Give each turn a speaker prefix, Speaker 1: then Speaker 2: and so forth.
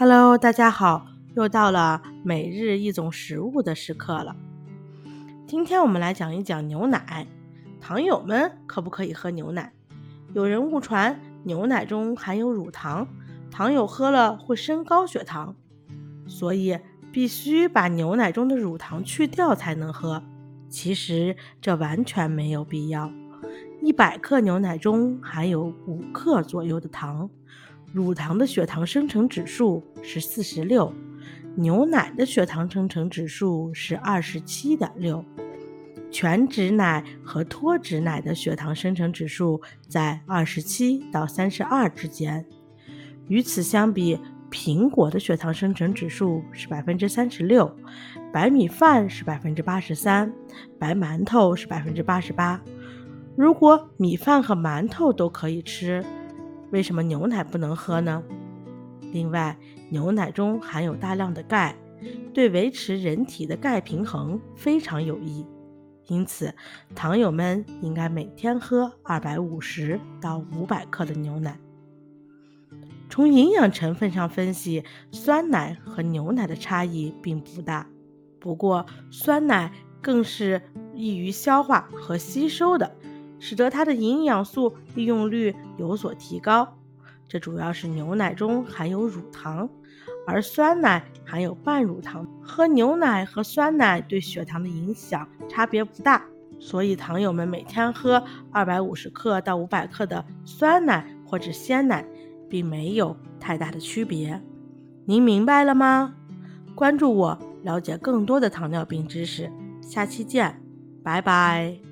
Speaker 1: Hello，大家好，又到了每日一种食物的时刻了。今天我们来讲一讲牛奶。糖友们可不可以喝牛奶？有人误传牛奶中含有乳糖，糖友喝了会升高血糖，所以必须把牛奶中的乳糖去掉才能喝。其实这完全没有必要。一百克牛奶中含有五克左右的糖。乳糖的血糖生成指数是四十六，牛奶的血糖生成指数是二十七点六，全脂奶和脱脂奶的血糖生成指数在二十七到三十二之间。与此相比，苹果的血糖生成指数是百分之三十六，白米饭是百分之八十三，白馒头是百分之八十八。如果米饭和馒头都可以吃。为什么牛奶不能喝呢？另外，牛奶中含有大量的钙，对维持人体的钙平衡非常有益。因此，糖友们应该每天喝二百五十到五百克的牛奶。从营养成分上分析，酸奶和牛奶的差异并不大。不过，酸奶更是易于消化和吸收的。使得它的营养素利用率有所提高，这主要是牛奶中含有乳糖，而酸奶含有半乳糖。喝牛奶和酸奶对血糖的影响差别不大，所以糖友们每天喝二百五十克到五百克的酸奶或者鲜奶，并没有太大的区别。您明白了吗？关注我，了解更多的糖尿病知识。下期见，拜拜。